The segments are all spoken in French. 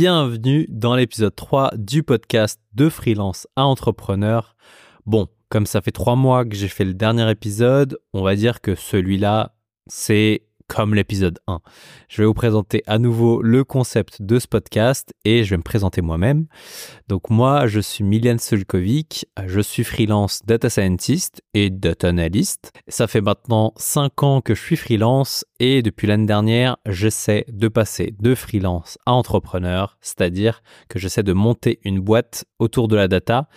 bienvenue dans l'épisode 3 du podcast de freelance à entrepreneur. Bon, comme ça fait trois mois que j'ai fait le dernier épisode, on va dire que celui-là, c'est comme l'épisode 1. Je vais vous présenter à nouveau le concept de ce podcast et je vais me présenter moi-même. Donc moi, je suis Milian Sulkovic, je suis freelance data scientist et data analyst. Ça fait maintenant 5 ans que je suis freelance et depuis l'année dernière, j'essaie de passer de freelance à entrepreneur, c'est-à-dire que j'essaie de monter une boîte autour de la data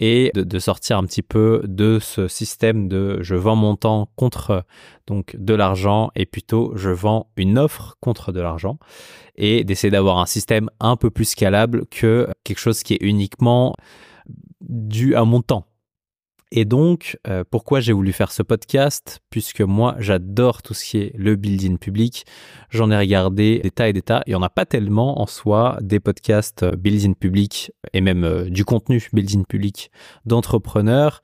et de, sortir un petit peu de ce système de je vends mon temps contre donc de l'argent et plutôt je vends une offre contre de l'argent et d'essayer d'avoir un système un peu plus scalable que quelque chose qui est uniquement dû à mon temps. Et donc, euh, pourquoi j'ai voulu faire ce podcast? Puisque moi, j'adore tout ce qui est le building public. J'en ai regardé des tas et des tas. Il n'y en a pas tellement en soi des podcasts euh, building public et même euh, du contenu building public d'entrepreneurs.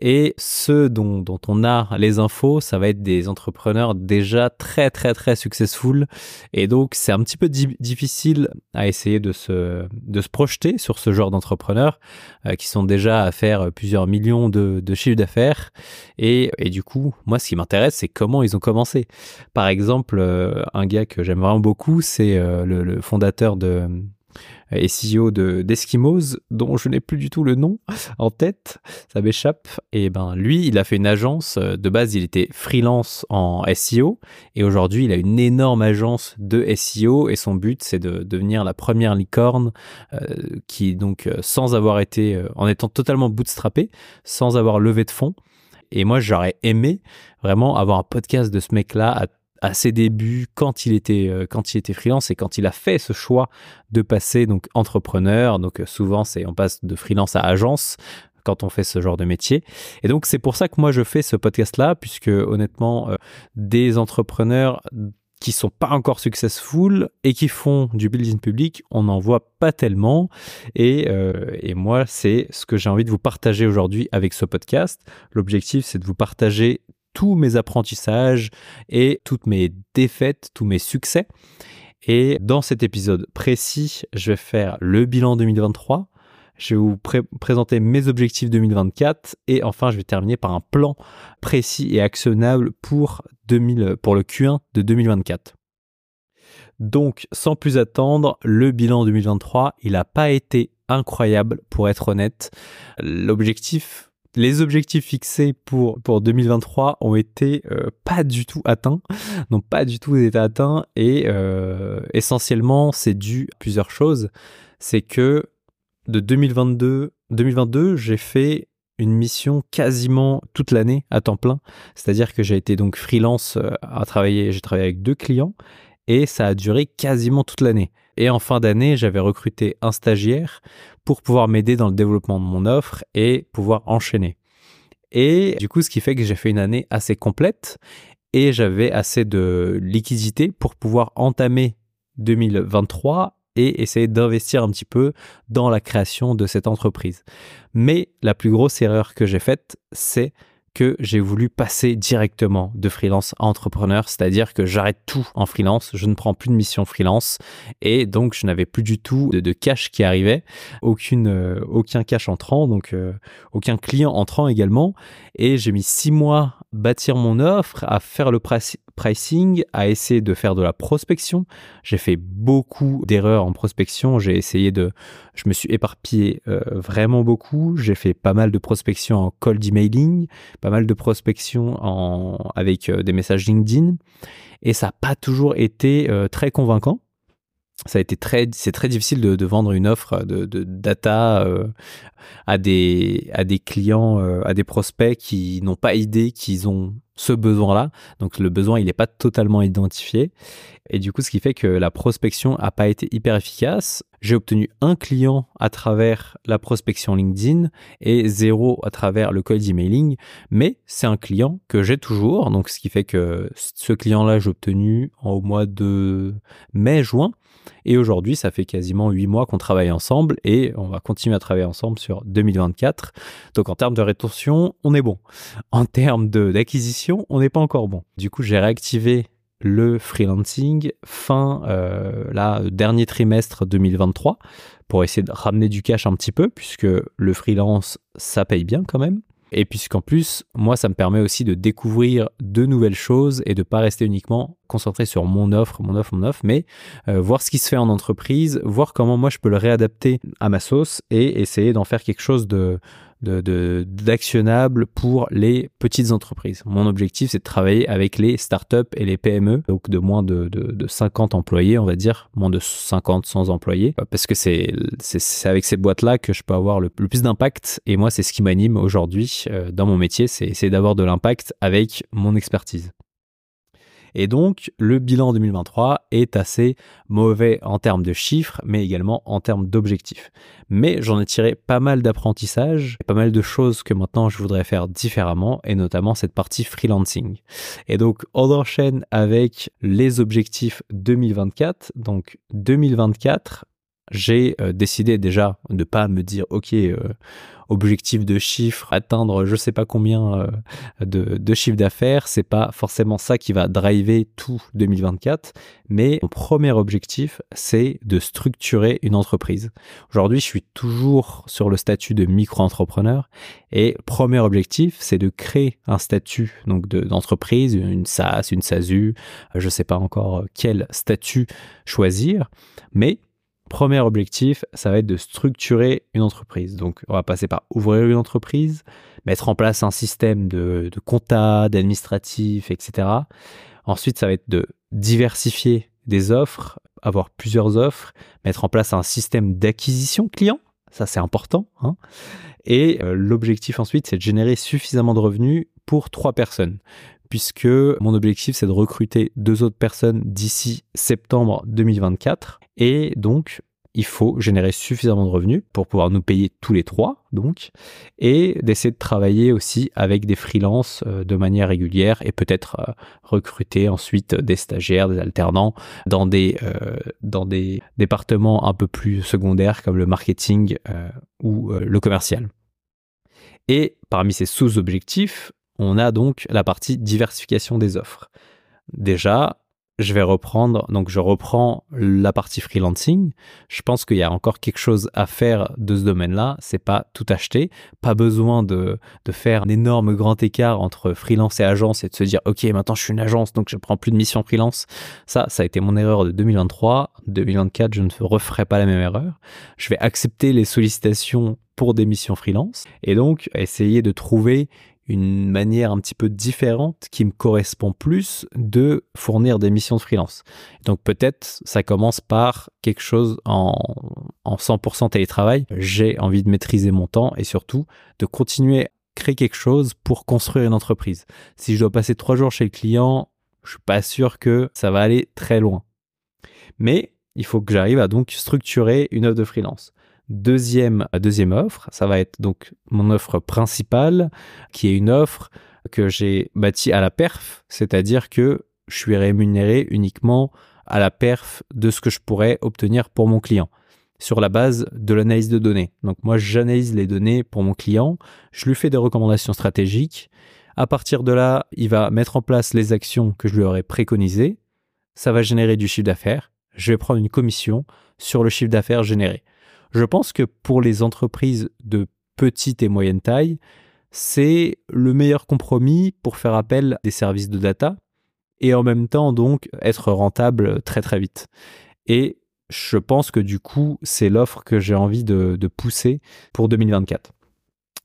Et ceux dont, on a les infos, ça va être des entrepreneurs déjà très, très, très successful. Et donc, c'est un petit peu difficile à essayer de se, de se projeter sur ce genre d'entrepreneurs qui sont déjà à faire plusieurs millions de de, chiffre d'affaires. Et, du coup, moi, ce qui m'intéresse, c'est comment ils ont commencé. Par exemple, euh, un gars que j'aime vraiment beaucoup, c'est euh, le, fondateur de et CEO de d'Eskimos, dont je n'ai plus du tout le nom en tête, ça m'échappe. Et ben lui, il a fait une agence. Euh, de base, il était freelance en SEO, et aujourd'hui, il a une énorme agence de SEO. Et son but, c'est de devenir la première licorne euh, qui donc euh, sans avoir été, en étant totalement bootstrappé, sans avoir levé de fonds. Et moi, j'aurais aimé vraiment avoir un podcast de ce mec-là à à ses débuts, quand il était euh, quand il était freelance et quand il a fait ce choix de passer donc entrepreneur. Donc euh, souvent c'est on passe de freelance à agence quand on fait ce genre de métier. Et donc c'est pour ça que moi je fais ce podcast là puisque honnêtement euh, des entrepreneurs qui sont pas encore successful et qui font du building public, on n'en voit pas tellement. Et, et moi, c'est ce que j'ai envie de vous partager aujourd'hui avec ce podcast. L'objectif, c'est de vous partager tous mes apprentissages et toutes mes défaites, tous mes succès. Et dans cet épisode précis, je vais faire le bilan 2023. Je vais vous présenter mes objectifs 2024 et enfin je vais terminer par un plan précis et actionnable pour, 2000, pour le Q1 de 2024. Donc sans plus attendre, le bilan 2023, il n'a pas été incroyable pour être honnête. L'objectif les objectifs fixés pour, pour 2023 ont été euh, pas du tout atteints, n'ont pas du tout été atteints et euh, essentiellement c'est dû à plusieurs choses. C'est que de 2022, 2022 j'ai fait une mission quasiment toute l'année à temps plein, c'est-à-dire que j'ai été donc freelance euh, à travailler, j'ai travaillé avec deux clients et ça a duré quasiment toute l'année. Et en fin d'année, j'avais recruté un stagiaire pour pouvoir m'aider dans le développement de mon offre et pouvoir enchaîner. Et du coup, ce qui fait que j'ai fait une année assez complète et j'avais assez de liquidité pour pouvoir entamer 2023 et essayer d'investir un petit peu dans la création de cette entreprise. Mais la plus grosse erreur que j'ai faite, c'est que j'ai voulu passer directement de freelance à entrepreneur, c'est-à-dire que j'arrête tout en freelance, je ne prends plus de mission freelance et donc je n'avais plus du tout de, cash qui arrivait, aucune, euh, aucun cash entrant, donc euh, aucun client entrant également et j'ai mis six mois bâtir mon offre, à faire le pricing, à essayer de faire de la prospection. J'ai fait beaucoup d'erreurs en prospection, j'ai essayé de, je me suis éparpillé euh, vraiment beaucoup, j'ai fait pas mal de prospection en cold emailing, pas mal de prospection en, avec euh, des messages LinkedIn et ça n'a pas toujours été euh, très convaincant. Ça a été très, c'est très difficile de, vendre une offre de, data euh, à des à des clients, à des prospects qui n'ont pas idée qu'ils ont ce besoin-là. Donc le besoin, il n'est pas totalement identifié. Et du coup, ce qui fait que la prospection n'a pas été hyper efficace. J'ai obtenu un client à travers la prospection LinkedIn et zéro à travers le cold emailing. Mais c'est un client que j'ai toujours. Donc ce qui fait que ce client-là, j'ai obtenu au mois de mai-juin. Et aujourd'hui, ça fait quasiment huit mois qu'on travaille ensemble et on va continuer à travailler ensemble sur 2024. Donc en termes de rétention, on est bon. En termes d'acquisition, on n'est pas encore bon. Du coup, j'ai réactivé le freelancing fin euh, dernier trimestre 2023 pour essayer de ramener du cash un petit peu puisque le freelance ça paye bien quand même. Et puisqu'en plus, moi, ça me permet aussi de découvrir de nouvelles choses et de pas rester uniquement concentré sur mon offre, mon offre, mon offre, mais euh, voir ce qui se fait en entreprise, voir comment moi je peux le réadapter à ma sauce et essayer d'en faire quelque chose de, d'actionnable de, pour les petites entreprises. Mon objectif, c'est de travailler avec les startups et les PME, donc de moins de, de 50 employés, on va dire, moins de 50, 100 employés, parce que c'est avec ces boîtes-là que je peux avoir le, plus d'impact. Et moi, c'est ce qui m'anime aujourd'hui euh, dans mon métier, c'est d'avoir de l'impact avec mon expertise. Et donc, le bilan 2023 est assez mauvais en termes de chiffres, mais également en termes d'objectifs. Mais j'en ai tiré pas mal d'apprentissage, pas mal de choses que maintenant je voudrais faire différemment, et notamment cette partie freelancing. Et donc, on enchaîne avec les objectifs 2024. Donc, 2024, j'ai euh, décidé déjà de pas me dire ok euh, objectif de chiffre atteindre je sais pas combien euh, de, de chiffre d'affaires c'est pas forcément ça qui va driver tout 2024 mais mon premier objectif c'est de structurer une entreprise. Aujourd'hui je suis toujours sur le statut de micro-entrepreneur et premier objectif c'est de créer un statut donc d'entreprise une SaaS une SASU je sais pas encore quel statut choisir mais Premier objectif, ça va être de structurer une entreprise. Donc, on va passer par ouvrir une entreprise, mettre en place un système de, de compta, d'administratif, etc. Ensuite, ça va être de diversifier des offres, avoir plusieurs offres, mettre en place un système d'acquisition client. Ça, c'est important. Hein. Et euh, l'objectif ensuite, c'est de générer suffisamment de revenus pour trois personnes puisque mon objectif c'est de recruter deux autres personnes d'ici septembre 2024 et donc il faut générer suffisamment de revenus pour pouvoir nous payer tous les trois, donc, et d'essayer de travailler aussi avec des freelances euh, de manière régulière et peut-être euh, recruter ensuite des stagiaires, des alternants dans des, euh, dans des départements un peu plus secondaires comme le marketing ou le commercial. Et parmi ces sous-objectifs, on a donc la partie diversification des offres. Déjà, je vais reprendre, donc je reprends la partie freelancing. Je pense qu'il y a encore quelque chose à faire de ce domaine-là. C'est pas tout acheter. Pas besoin de, de, faire un énorme grand écart entre freelance et agence et de se dire, OK, maintenant je suis une agence, donc je prends plus de missions freelance. Ça, ça a été mon erreur de 2023. 2024, je ne referai pas la même erreur. Je vais accepter les sollicitations pour des missions freelance et donc essayer de trouver une manière un petit peu différente qui me correspond plus de fournir des missions de freelance. Donc peut-être ça commence par quelque chose en, en 100% télétravail. J'ai envie de maîtriser mon temps et surtout de continuer à créer quelque chose pour construire une entreprise. Si je dois passer trois jours chez le client, je suis pas sûr que ça va aller très loin. Mais il faut que j'arrive à donc structurer une offre de freelance. Deuxième, deuxième offre, ça va être donc mon offre principale, qui est une offre que j'ai bâtie à la perf, c'est-à-dire que je suis rémunéré uniquement à la perf de ce que je pourrais obtenir pour mon client sur la base de l'analyse de données. Donc moi, j'analyse les données pour mon client, je lui fais des recommandations stratégiques. À partir de là, il va mettre en place les actions que je lui aurais préconisées. Ça va générer du chiffre d'affaires. Je vais prendre une commission sur le chiffre d'affaires généré. Je pense que pour les entreprises de petite et moyenne taille, c'est le meilleur compromis pour faire appel à des services de data et en même temps donc être rentable très très vite. Et je pense que du coup, c'est l'offre que j'ai envie de, pousser pour 2024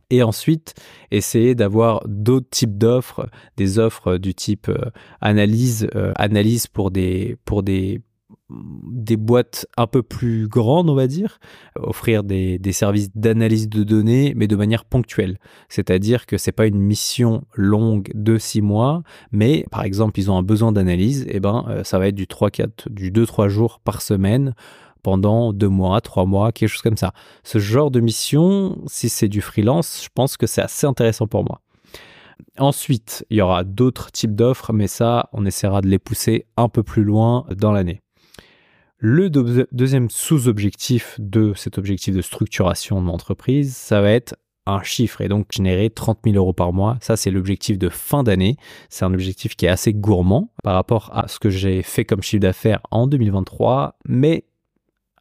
et ensuite essayer d'avoir d'autres types d'offres, des offres du type euh, analyse, euh, analyse pour des, pour des des boîtes un peu plus grandes, on va dire, offrir des, services d'analyse de données, mais de manière ponctuelle. C'est-à-dire que c'est pas une mission longue de six mois, mais par exemple, ils ont un besoin d'analyse, et eh ben, euh, ça va être du 3, 4, du 2-3 jours par semaine pendant deux mois, trois mois, quelque chose comme ça. Ce genre de mission, si c'est du freelance, je pense que c'est assez intéressant pour moi. Ensuite, il y aura d'autres types d'offres, mais ça, on essaiera de les pousser un peu plus loin dans l'année. Le deuxième sous-objectif de cet objectif de structuration de l'entreprise, ça va être un chiffre et donc générer 30 000 euros par mois. Ça, c'est l'objectif de fin d'année. C'est un objectif qui est assez gourmand par rapport à ce que j'ai fait comme chiffre d'affaires en 2023, mais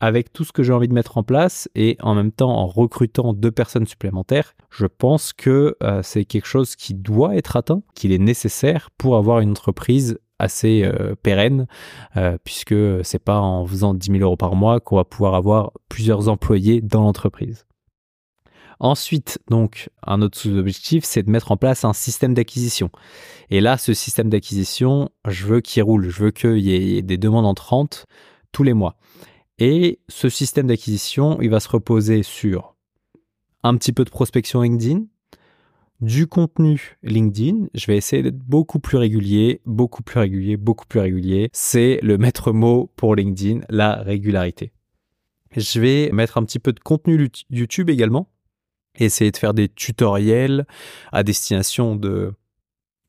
avec tout ce que j'ai envie de mettre en place et en même temps en recrutant deux personnes supplémentaires, je pense que euh, c'est quelque chose qui doit être atteint, qu'il est nécessaire pour avoir une entreprise assez euh, pérenne, euh, puisque c'est pas en faisant 10 000 euros par mois qu'on va pouvoir avoir plusieurs employés dans l'entreprise. Ensuite, donc, un autre sous-objectif, c'est de mettre en place un système d'acquisition. Et là, ce système d'acquisition, je veux qu'il roule, je veux qu'il y ait des demandes entrantes tous les mois. Et ce système d'acquisition, il va se reposer sur un petit peu de prospection LinkedIn, du contenu LinkedIn. Je vais essayer d'être beaucoup plus régulier, beaucoup plus régulier, beaucoup plus régulier. C'est le maître mot pour LinkedIn, la régularité. Je vais mettre un petit peu de contenu YouTube également. Essayer de faire des tutoriels à destination de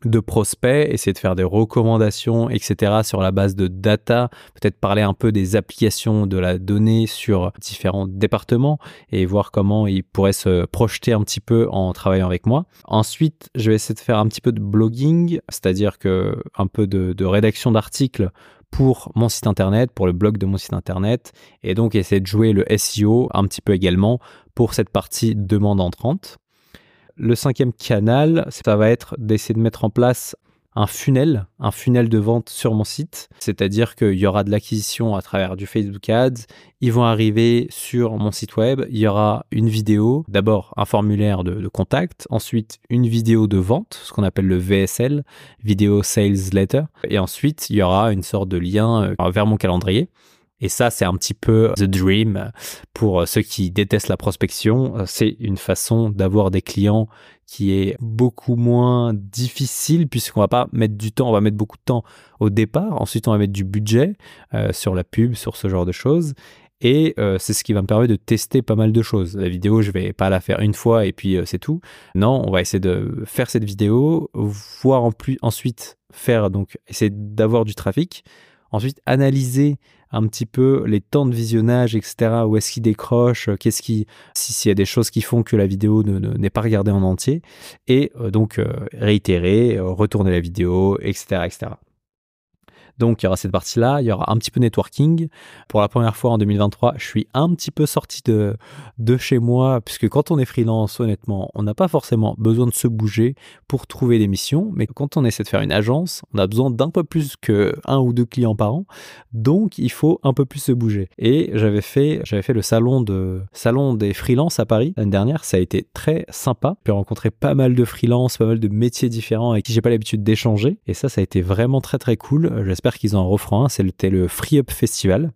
de prospects, essayer de faire des recommandations, etc. sur la base de data, peut-être parler un peu des applications de la donnée sur différents départements et voir comment ils pourraient se projeter un petit peu en travaillant avec moi. Ensuite, je vais essayer de faire un petit peu de blogging, c'est-à-dire que un peu de, de rédaction d'articles pour mon site internet, pour le blog de mon site internet, et donc essayer de jouer le SEO un petit peu également pour cette partie demande entrante. Le cinquième canal, ça va être d'essayer de mettre en place un funnel, un funnel de vente sur mon site. C'est-à-dire qu'il y aura de l'acquisition à travers du Facebook Ads. Ils vont arriver sur mon site web. Il y aura une vidéo, d'abord un formulaire de, contact, ensuite une vidéo de vente, ce qu'on appelle le VSL, Video Sales Letter. Et ensuite, il y aura une sorte de lien euh, vers mon calendrier. Et ça, c'est un petit peu the dream pour ceux qui détestent la prospection. C'est une façon d'avoir des clients qui est beaucoup moins difficile puisqu'on va pas mettre du temps, on va mettre beaucoup de temps au départ. Ensuite, on va mettre du budget euh, sur la pub, sur ce genre de choses. Et euh, c'est ce qui va me permettre de tester pas mal de choses. La vidéo, je vais pas la faire une fois et puis euh, c'est tout. Non, on va essayer de faire cette vidéo, voir en plus ensuite faire donc essayer d'avoir du trafic, ensuite analyser un petit peu les temps de visionnage, etc. Où est-ce qu'il décroche, euh, qu'est-ce qui, s'il y a des choses qui font que la vidéo n'est pas regardée en entier, et euh, donc euh, réitérer, retourner la vidéo, etc., etc. Donc il y aura cette partie-là, il y aura un petit peu networking. Pour la première fois en 2023, je suis un petit peu sorti de, de chez moi, puisque quand on est freelance, honnêtement, on n'a pas forcément besoin de se bouger pour trouver des missions, mais quand on essaie de faire une agence, on a besoin d'un peu plus que un ou deux clients par an, donc il faut un peu plus se bouger. Et j'avais fait, j'avais fait le salon de salon des freelances à Paris l'année dernière, ça a été très sympa. J'ai rencontré pas mal de freelances, pas mal de métiers différents avec qui j'ai pas l'habitude d'échanger, et ça, ça a été vraiment très très cool. J'espère qu'ils ont un refrain, c'était le Free Up Festival.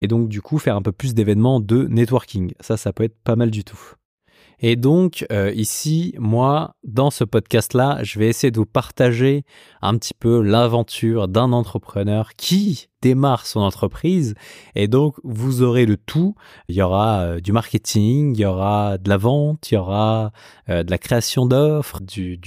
Et donc du coup faire un peu plus d'événements de networking. Ça, ça peut être pas mal du tout. Et donc euh, ici, moi, dans ce podcast-là, je vais essayer de vous partager un petit peu l'aventure d'un entrepreneur qui démarre son entreprise et donc vous aurez le tout. Il y aura euh, du marketing, il y aura de la vente, il y aura euh, de la création d'offres, du,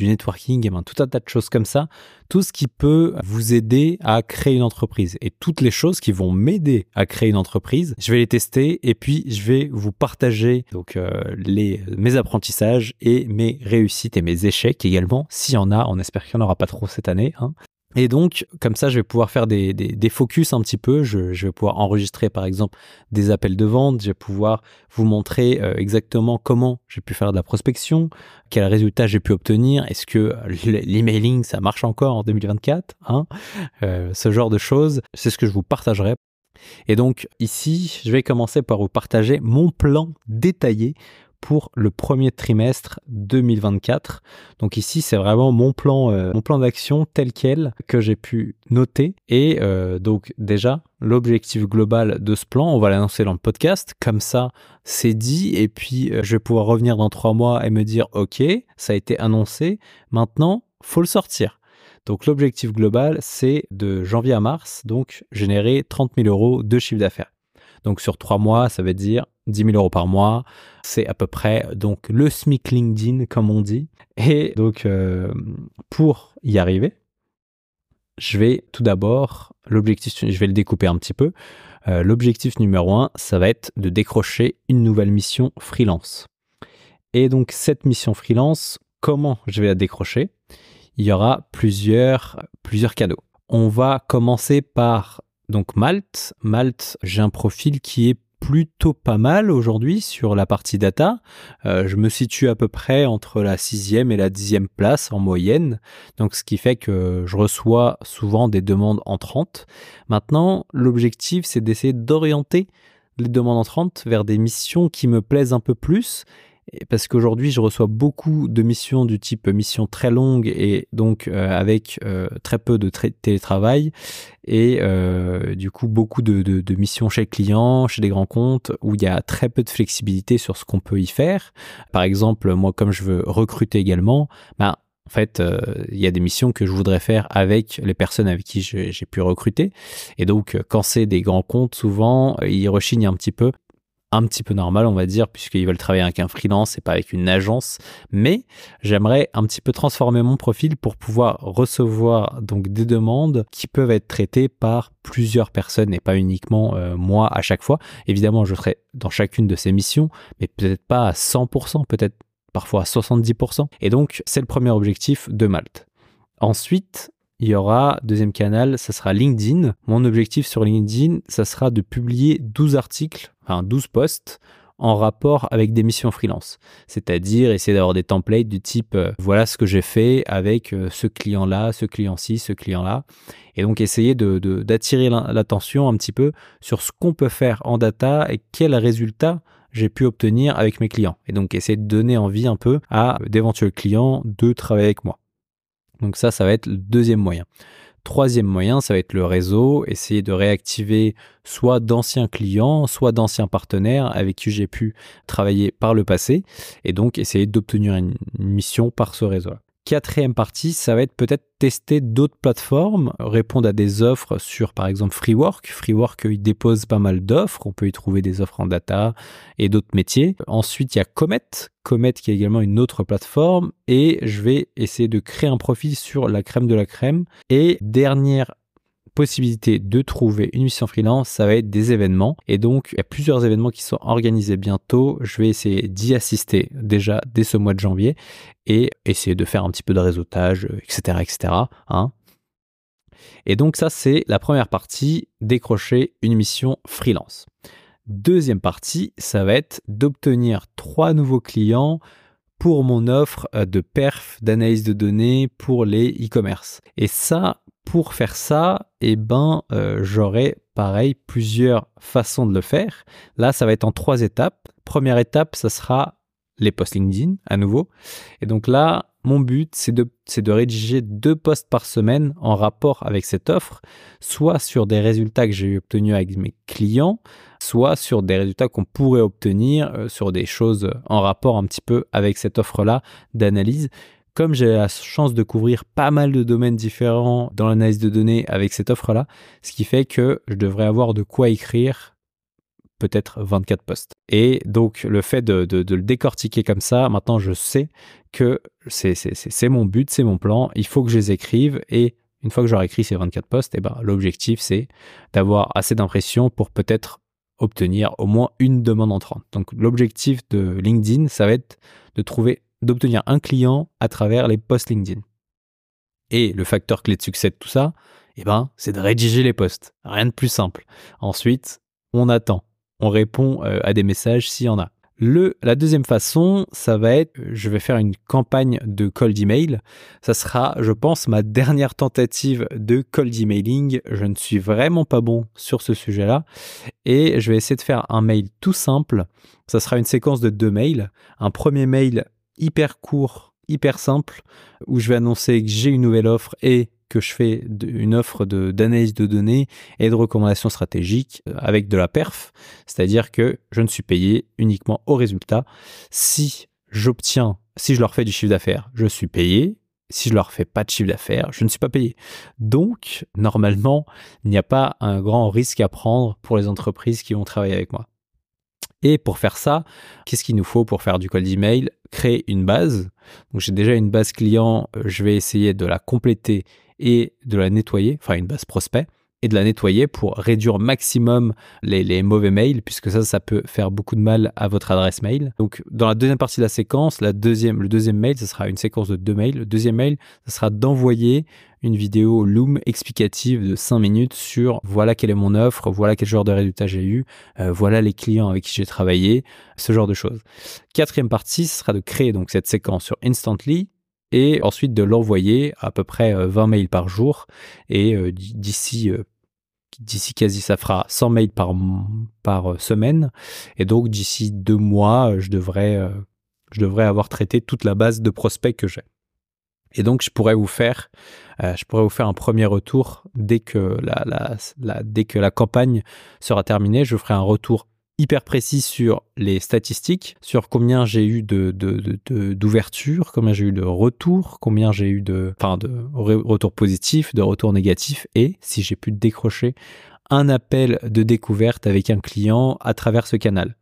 networking, et ben, tout un tas de choses comme ça. Tout ce qui peut vous aider à créer une entreprise et toutes les choses qui vont m'aider à créer une entreprise, je vais les tester et puis je vais vous partager donc euh, mes apprentissages et mes réussites et mes échecs également. S'il y en a, on espère qu'il n'y en aura pas trop cette année. Hein. Et donc, comme ça, je vais pouvoir faire des, des, focus un petit peu. Je, vais pouvoir enregistrer, par exemple, des appels de vente. Je vais pouvoir vous montrer euh, exactement comment j'ai pu faire de la prospection, quels résultats j'ai pu obtenir. Est-ce que l'emailing, ça marche encore en 2024 hein euh, Ce genre de choses, c'est ce que je vous partagerai. Et donc, ici, je vais commencer par vous partager mon plan détaillé pour le premier trimestre 2024. Donc ici, c'est vraiment mon plan, euh, plan d'action tel quel que j'ai pu noter. Et euh, donc déjà, l'objectif global de ce plan, on va l'annoncer dans le podcast. Comme ça, c'est dit. Et puis, euh, je vais pouvoir revenir dans trois mois et me dire, OK, ça a été annoncé. Maintenant, faut le sortir. Donc l'objectif global, c'est de janvier à mars, donc générer 30 000 euros de chiffre d'affaires. Donc sur trois mois, ça veut dire 10 000 euros par mois. C'est à peu près donc le SMIC LinkedIn, comme on dit. Et donc, euh, pour y arriver, je vais tout d'abord, l'objectif, je vais le découper un petit peu. Euh, l'objectif numéro un, ça va être de décrocher une nouvelle mission freelance. Et donc cette mission freelance, comment je vais la décrocher? Il y aura plusieurs, plusieurs cadeaux. On va commencer par donc Malte. Malte, j'ai un profil qui est plutôt pas mal aujourd'hui sur la partie data. Euh, je me situe à peu près entre la sixième et la dixième place en moyenne. Donc ce qui fait que je reçois souvent des demandes entrantes. Maintenant, l'objectif c'est d'essayer d'orienter les demandes entrantes vers des missions qui me plaisent un peu plus parce qu'aujourd'hui, je reçois beaucoup de missions du type mission très longue et donc euh, avec euh, très peu de télétravail et euh, du coup beaucoup de, missions chez clients, chez des grands comptes où il y a très peu de flexibilité sur ce qu'on peut y faire. Par exemple, moi, comme je veux recruter également, ben, en fait, il y a des missions que je voudrais faire avec les personnes avec qui j'ai pu recruter. Et donc, quand c'est des grands comptes, souvent, ils rechignent un petit peu un petit peu normal, on va dire, puisqu'ils veulent travailler avec un freelance et pas avec une agence. Mais j'aimerais un petit peu transformer mon profil pour pouvoir recevoir donc des demandes qui peuvent être traitées par plusieurs personnes et pas uniquement euh, moi à chaque fois. Évidemment, je serai dans chacune de ces missions, mais peut-être pas à 100%, peut-être parfois à 70%. Et donc, c'est le premier objectif de Malte. Ensuite, il y aura, deuxième canal, ça sera LinkedIn. Mon objectif sur LinkedIn, ça sera de publier 12 articles, enfin 12 posts en rapport avec des missions freelance. C'est-à-dire essayer d'avoir des templates du type euh, voilà ce que j'ai fait avec euh, ce client-là, ce client-ci, ce client-là. Et donc essayer d'attirer de, l'attention un petit peu sur ce qu'on peut faire en data et quels résultats j'ai pu obtenir avec mes clients. Et donc essayer de donner envie un peu à d'éventuels clients de travailler avec moi. Donc ça, ça va être le deuxième moyen. Troisième moyen, ça va être le réseau, essayer de réactiver soit d'anciens clients, soit d'anciens partenaires avec qui j'ai pu travailler par le passé, et donc essayer d'obtenir une mission par ce réseau-là. Quatrième partie, ça va être peut-être tester d'autres plateformes, répondre à des offres sur par exemple Freework. Freework, il dépose pas mal d'offres, on peut y trouver des offres en data et d'autres métiers. Ensuite, il y a Comet, Comet qui est également une autre plateforme et je vais essayer de créer un profil sur la crème de la crème. Et dernière possibilité de trouver une mission freelance, ça va être des événements. Et donc, il y a plusieurs événements qui sont organisés bientôt. Je vais essayer d'y assister déjà dès ce mois de janvier et essayer de faire un petit peu de réseautage, etc. etc. Hein. Et donc ça, c'est la première partie, décrocher une mission freelance. Deuxième partie, ça va être d'obtenir trois nouveaux clients pour mon offre de perf d'analyse de données pour les e-commerce. Et ça, pour faire ça, eh ben, euh, j'aurai pareil plusieurs façons de le faire. Là, ça va être en trois étapes. Première étape, ça sera les posts LinkedIn à nouveau. Et donc là, mon but, c'est de, rédiger deux posts par semaine en rapport avec cette offre, soit sur des résultats que j'ai obtenus avec mes clients, soit sur des résultats qu'on pourrait obtenir euh, sur des choses en rapport un petit peu avec cette offre-là d'analyse comme j'ai la chance de couvrir pas mal de domaines différents dans l'analyse de données avec cette offre-là, ce qui fait que je devrais avoir de quoi écrire peut-être 24 posts. Et donc le fait de, le décortiquer comme ça, maintenant je sais que c'est mon but, c'est mon plan, il faut que je les écrive et une fois que j'aurai écrit ces 24 posts, et eh ben, l'objectif c'est d'avoir assez d'impressions pour peut-être obtenir au moins une demande entrante. Donc l'objectif de LinkedIn, ça va être de trouver d'obtenir un client à travers les posts LinkedIn. Et le facteur clé de succès de tout ça, eh ben, c'est de rédiger les posts. Rien de plus simple. Ensuite, on attend. On répond euh, à des messages s'il y en a. Le, la deuxième façon, ça va être, je vais faire une campagne de cold email. Ça sera, je pense, ma dernière tentative de cold emailing. Je ne suis vraiment pas bon sur ce sujet-là. Et je vais essayer de faire un mail tout simple. Ça sera une séquence de deux mails. Un premier mail hyper court, hyper simple, où je vais annoncer que j'ai une nouvelle offre et que je fais une offre d'analyse de, données et de recommandations stratégiques euh, avec de la perf, c'est-à-dire que je ne suis payé uniquement au résultat. Si j'obtiens, si je leur fais du chiffre d'affaires, je suis payé. Si je leur fais pas de chiffre d'affaires, je ne suis pas payé. Donc, normalement, il n'y a pas un grand risque à prendre pour les entreprises qui vont travailler avec moi. Et pour faire ça, qu'est-ce qu'il nous faut pour faire du cold email? Créer une base. Donc j'ai déjà une base client, euh, je vais essayer de la compléter et de la nettoyer, enfin une base prospect. Et de la nettoyer pour réduire maximum les, mauvais mails, puisque ça, ça peut faire beaucoup de mal à votre adresse mail. Donc, dans la deuxième partie de la séquence, la deuxième, le deuxième mail, ce sera une séquence de deux mails. Le deuxième mail, ce sera d'envoyer une vidéo Loom explicative de 5 minutes sur voilà quelle est mon offre, voilà quel genre de résultat j'ai eu, euh, voilà les clients avec qui j'ai travaillé, ce genre de choses. Quatrième partie, ce sera de créer donc cette séquence sur Instantly et ensuite de l'envoyer à peu près 20 euh, mails par jour et euh, d'ici d'ici quasi ça fera 100 mails par par semaine et donc d'ici deux mois je devrais je devrais avoir traité toute la base de prospects que j'ai. Et donc, je pourrais vous faire, euh, je pourrais vous faire un premier retour dès que la, dès que la campagne sera terminée. Je ferai un retour hyper précis sur les statistiques, sur combien j'ai eu de, d'ouverture, combien j'ai eu de retours, combien j'ai eu de, enfin, de retours positifs, de retours négatifs, et si j'ai pu décrocher un appel de découverte avec un client à travers ce canal.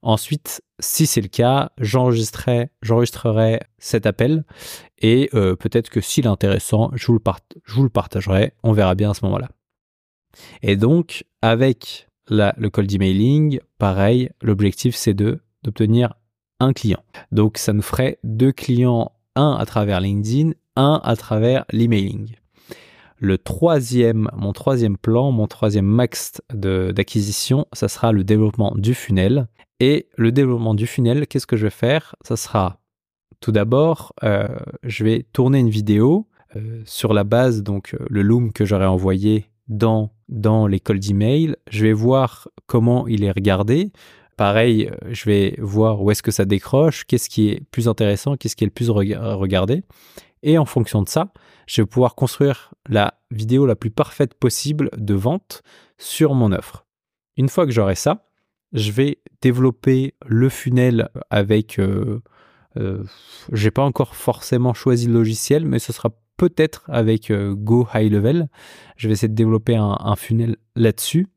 Ensuite, si c'est le cas, j'enregistrerai, j'enregistrerai cet appel et euh, peut-être que s'il est intéressant, je vous, le je vous le partagerai. On verra bien à ce moment-là. Et donc, avec le cold emailing, pareil, l'objectif c'est de d'obtenir un client. Donc, ça nous ferait deux clients, un à travers LinkedIn, un à travers l'emailing. Le troisième, mon troisième plan, mon troisième max d'acquisition, ça sera le développement du funnel. Et le développement du funnel, qu'est-ce que je vais faire? Ça sera tout d'abord, euh, je vais tourner une vidéo euh, sur la base, donc euh, le loom que j'aurais envoyé dans, l'école d'email. Je vais voir comment il est regardé. Pareil, je vais voir où est-ce que ça décroche, qu'est-ce qui est plus intéressant, qu'est-ce qui est le plus regardé. Et en fonction de ça, je vais pouvoir construire la vidéo la plus parfaite possible de vente sur mon offre. Une fois que j'aurai ça, je vais développer le funnel avec. Euh, euh, j'ai pas encore forcément choisi le logiciel, mais ce sera peut-être avec euh, Go High Level. Je vais essayer de développer un funnel là-dessus.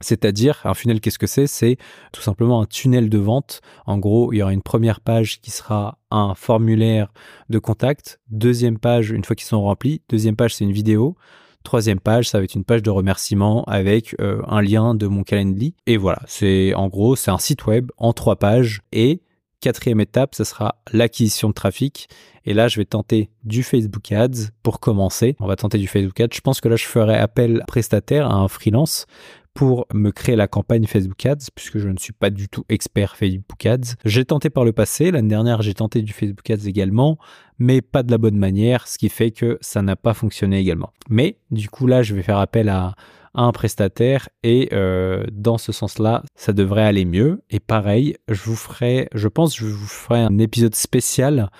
C'est-à-dire, un funnel, qu'est-ce que c'est? C'est tout simplement un tunnel de vente. En gros, il y aura une première page qui sera un formulaire de contact. Deuxième page, une fois qu'ils sont remplis. Deuxième page, c'est une vidéo. Troisième page, ça va être une page de remerciement avec euh, un lien de mon calendrier. Et voilà, c'est en gros, c'est un site web en trois pages. Et quatrième étape, ce sera l'acquisition de trafic. Et là, je vais tenter du Facebook Ads pour commencer. On va tenter du Facebook Ads. Je pense que là, je ferai appel prestataire à un freelance pour me créer la campagne Facebook Ads, puisque je ne suis pas du tout expert Facebook Ads. J'ai tenté par le passé, l'année dernière j'ai tenté du Facebook Ads également, mais pas de la bonne manière, ce qui fait que ça n'a pas fonctionné également. Mais du coup là je vais faire appel à, un prestataire et euh, dans ce sens-là, ça devrait aller mieux. Et pareil, je vous ferai, je pense, je vous ferai un épisode spécial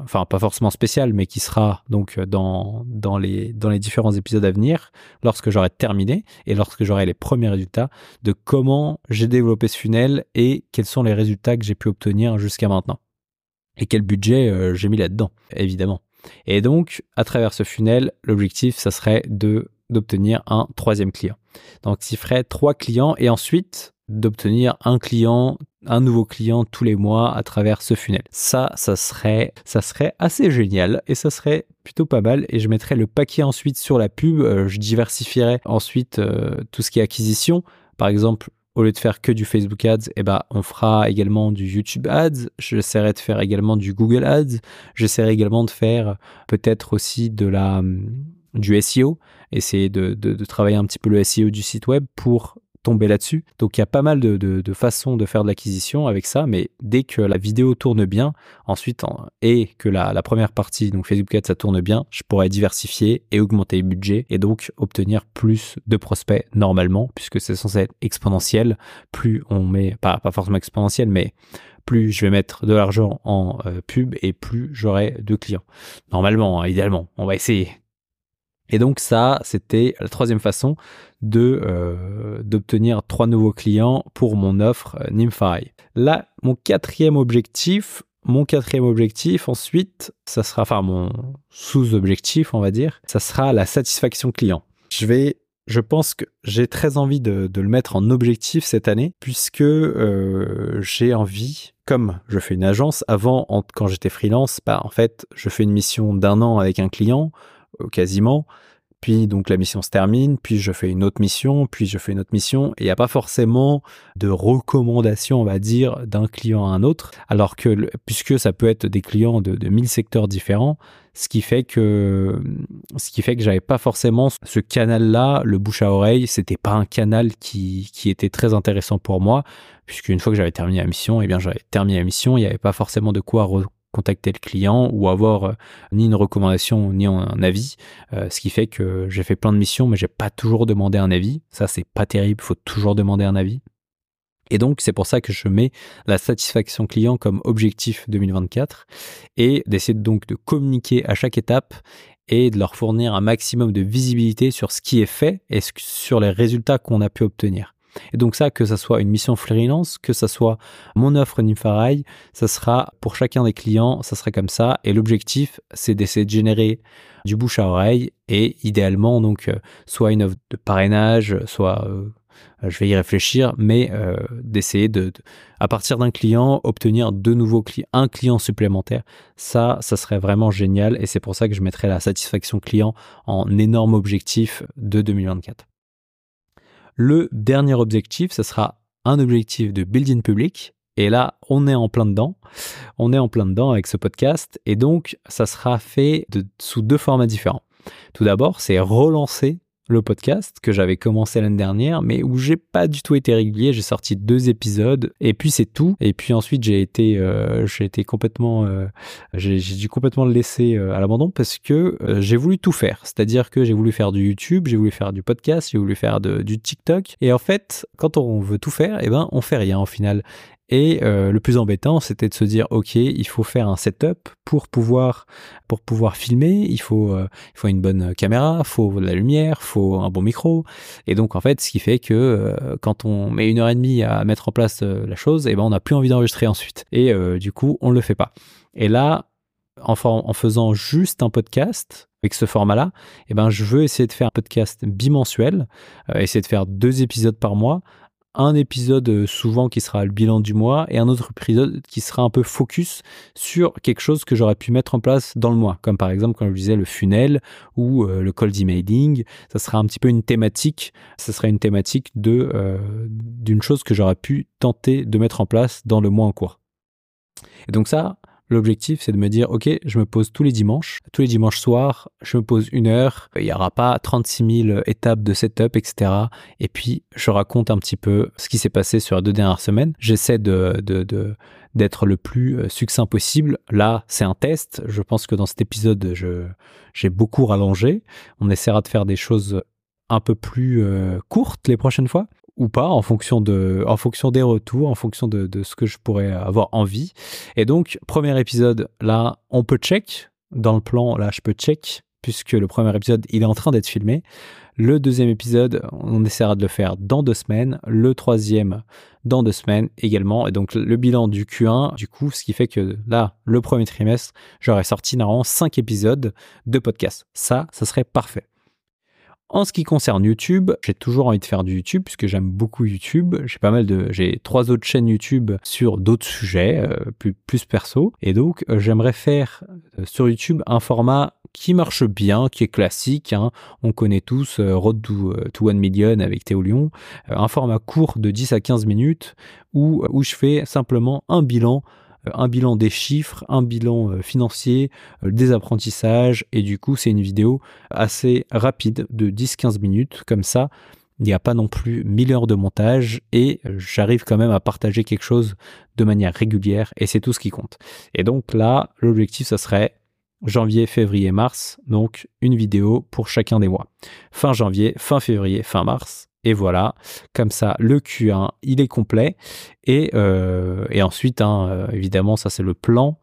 enfin pas forcément spécial, mais qui sera donc dans, dans, les, dans les différents épisodes à venir, lorsque j'aurai terminé et lorsque j'aurai les premiers résultats de comment j'ai développé ce funnel et quels sont les résultats que j'ai pu obtenir jusqu'à maintenant. Et quel budget euh, j'ai mis là-dedans, évidemment. Et donc, à travers ce funnel, l'objectif, ça serait de d'obtenir un troisième client. Donc, il ferait trois clients et ensuite, d'obtenir un client, un nouveau client tous les mois à travers ce funnel. Ça, ça serait, assez génial et ça serait plutôt pas mal. Et je mettrai le paquet ensuite sur la pub. Euh, je diversifierai ensuite euh, tout ce qui est acquisition. Par exemple, au lieu de faire que du Facebook Ads, eh ben, on fera également du YouTube Ads. J'essaierai de faire également du Google Ads. J'essaierai également de faire peut-être aussi de la, du SEO. Essayer de, de travailler un petit peu le SEO du site web pour tomber là-dessus. Donc il y a pas mal de, façons de faire de l'acquisition avec ça, mais dès que la vidéo tourne bien, ensuite, et que la, première partie, donc Facebook Ads, ça tourne bien, je pourrais diversifier et augmenter le budget et donc obtenir plus de prospects normalement, puisque c'est censé être exponentiel. Plus on met, pas, pas forcément exponentiel, mais plus je vais mettre de l'argent en euh, pub et plus j'aurai de clients. Normalement, hein, idéalement, on va essayer. Et donc ça, c'était la troisième façon de euh, d'obtenir trois nouveaux clients pour mon offre euh, Nimfy. Là, mon quatrième objectif, mon quatrième objectif ensuite, ça sera, enfin mon sous-objectif, on va dire, ça sera la satisfaction client. Je vais je pense que j'ai très envie de, le mettre en objectif cette année, puisque euh, j'ai envie, comme je fais une agence, avant, quand j'étais freelance, bah, en fait, je fais une mission d'un an avec un client, quasiment, puis donc la mission se termine, puis je fais une autre mission, puis je fais une autre mission, et il n'y a pas forcément de recommandation, on va dire, d'un client à un autre, alors que puisque ça peut être des clients de, de 1000 secteurs différents, ce qui fait que ce qui fait que j'avais pas forcément ce canal-là, le bouche à oreille, c'était pas un canal qui, qui était très intéressant pour moi, puisqu'une fois que j'avais terminé la mission, eh bien j'avais terminé la mission, il n'y avait pas forcément de quoi contacter le client ou avoir euh, ni une recommandation ni un avis, euh, ce qui fait que j'ai fait plein de missions mais j'ai pas toujours demandé un avis. Ça c'est pas terrible, faut toujours demander un avis. Et donc, c'est pour ça que je mets la satisfaction client comme objectif 2024 et d'essayer donc de communiquer à chaque étape et de leur fournir un maximum de visibilité sur ce qui est fait et sur les résultats qu'on a pu obtenir. Et donc ça, que ça soit une mission freelance, que ça soit mon offre Nympharai, ça sera pour chacun des clients, ça sera comme ça. Et l'objectif, c'est d'essayer de générer du bouche à oreille et idéalement donc euh, soit une offre de parrainage, soit euh, je vais y réfléchir, mais euh, d'essayer de, à partir d'un client, obtenir de nouveaux clients, un client supplémentaire. Ça, ça serait vraiment génial et c'est pour ça que je mettrai la satisfaction client en énorme objectif de 2024. Le dernier objectif, ce sera un objectif de building public. Et là, on est en plein dedans. On est en plein dedans avec ce podcast. Et donc, ça sera fait sous deux formats différents. Tout d'abord, c'est relancer le podcast que j'avais commencé l'année dernière, mais où j'ai pas du tout été régulier. J'ai sorti deux épisodes et puis c'est tout. Et puis ensuite j'ai été, euh, j'ai été complètement, euh, j'ai dû complètement le laisser euh, à l'abandon parce que j'ai voulu tout faire. C'est-à-dire que j'ai voulu faire du YouTube, j'ai voulu faire du podcast, j'ai voulu faire du TikTok. Et en fait, quand on veut tout faire, eh ben on fait rien au final. Et euh, le plus embêtant, c'était de se dire, ok, il faut faire un setup pour pouvoir pour pouvoir filmer. Il faut euh, il faut une bonne caméra, il faut de la lumière, il faut un bon micro. Et donc en fait, ce qui fait que euh, quand on met une heure et demie à mettre en place la chose, eh ben on n'a plus envie d'enregistrer ensuite. Et du coup, on le fait pas. Et là, en, en faisant juste un podcast, avec ce format-là, eh ben, je veux essayer de faire un podcast bimensuel, essayer de faire deux épisodes par mois un épisode euh, souvent qui sera le bilan du mois et un autre épisode qui sera un peu focus sur quelque chose que j'aurais pu mettre en place dans le mois, comme par exemple quand je disais le funnel ou euh, le cold emailing, ça sera un petit peu une thématique, ça sera une thématique de euh, d'une chose que j'aurais pu tenter de mettre en place dans le mois en cours. Et donc ça, L'objectif, c'est de me dire, OK, je me pose tous les dimanches. Tous les dimanches soirs, je me pose une heure. Il n'y aura pas 36 000 étapes de setup, etc. Et puis, je raconte un petit peu ce qui s'est passé sur les deux dernières semaines. J'essaie de, d'être le plus euh, succinct possible. Là, c'est un test. Je pense que dans cet épisode, j'ai beaucoup rallongé. On essaiera de faire des choses un peu plus euh, courtes les prochaines fois ou pas en fonction de en fonction des retours en fonction de, de, ce que je pourrais avoir envie. Et donc premier épisode là on peut check. Dans le plan là je peux check puisque le premier épisode il est en train d'être filmé. Le deuxième épisode on essaiera de le faire dans deux semaines. Le troisième dans deux semaines également. Et donc le bilan du Q1 du coup ce qui fait que là le premier trimestre j'aurais sorti normalement cinq épisodes de podcast. Ça ça serait parfait en ce qui concerne YouTube, j'ai toujours envie de faire du YouTube puisque j'aime beaucoup YouTube. J'ai pas mal de, j'ai trois autres chaînes YouTube sur d'autres sujets euh, plus, plus perso. Et donc, euh, j'aimerais faire euh, sur YouTube un format qui marche bien, qui est classique. Hein. On connaît tous Road to, to, One Million avec Théo Lyon. un format court de 10 à 15 minutes où, où je fais simplement un bilan un bilan des chiffres, un bilan euh, financier, euh, des apprentissages, et du coup c'est une vidéo assez rapide de 10-15 minutes, comme ça il n'y a pas non plus 1000 heures de montage et j'arrive quand même à partager quelque chose de manière régulière et c'est tout ce qui compte. Et donc là, l'objectif, ça serait janvier, février, mars, donc une vidéo pour chacun des mois. Fin janvier, fin février, fin mars, et voilà, comme ça, le Q1, il est complet. Et, euh, et ensuite, hein, euh, évidemment, ça c'est le plan.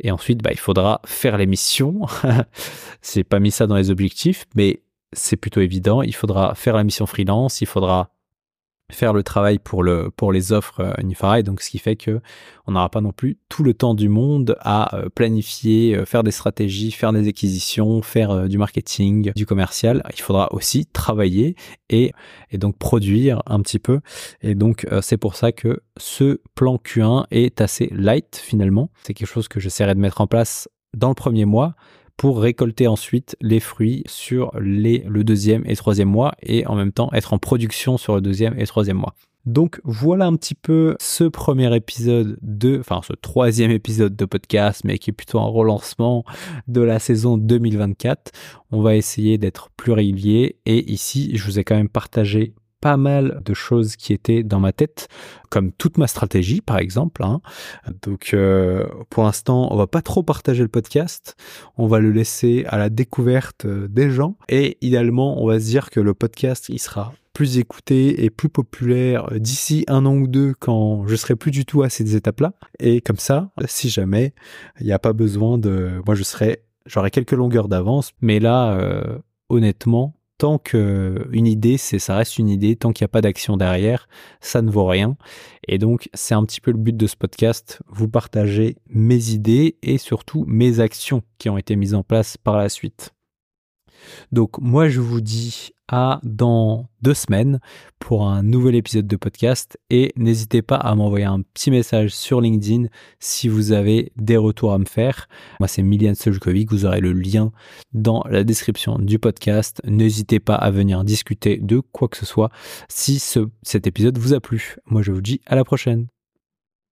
Et ensuite, bah, il faudra faire l'émission. c'est pas mis ça dans les objectifs, mais c'est plutôt évident. Il faudra faire la mission freelance, il faudra faire le travail pour, le, pour les offres euh, donc ce qui fait que on n'aura pas non plus tout le temps du monde à euh, planifier, euh, faire des stratégies, faire des acquisitions, faire du marketing, du commercial. Il faudra aussi travailler et, et donc produire un petit peu. Et donc c'est pour ça que ce plan Q1 est assez light finalement. C'est quelque chose que j'essaierai de mettre en place dans le premier mois pour récolter ensuite les fruits sur les, le deuxième et troisième mois et en même temps être en production sur le deuxième et troisième mois. Donc voilà un petit peu ce premier épisode de, enfin ce troisième épisode de podcast, mais qui est plutôt un relancement de la saison 2024. On va essayer d'être plus régulier et ici je vous ai quand même partagé pas mal de choses qui étaient dans ma tête, comme toute ma stratégie par exemple. Hein. Donc euh, pour l'instant, on va pas trop partager le podcast, on va le laisser à la découverte euh, des gens et idéalement, on va se dire que le podcast il sera plus écouté et plus populaire d'ici un an ou deux quand je serai plus du tout à ces étapes-là. Et comme ça, si jamais, il n'y a pas besoin de... Moi, je serai... J'aurai quelques longueurs d'avance, mais là, euh, honnêtement, tant qu'une idée, c'est ça reste une idée, tant qu'il n'y a pas d'action derrière, ça ne vaut rien. Et donc, c'est un petit peu le but de ce podcast, vous partager mes idées et surtout mes actions qui ont été mises en place par la suite. Donc moi je vous dis à dans deux semaines pour un nouvel épisode de podcast et n'hésitez pas à m'envoyer un petit message sur LinkedIn si vous avez des retours à me faire. Moi c'est Milian Sojkovic, vous aurez le lien dans la description du podcast. N'hésitez pas à venir discuter de quoi que ce soit si cet épisode vous a plu. Moi je vous dis à la prochaine.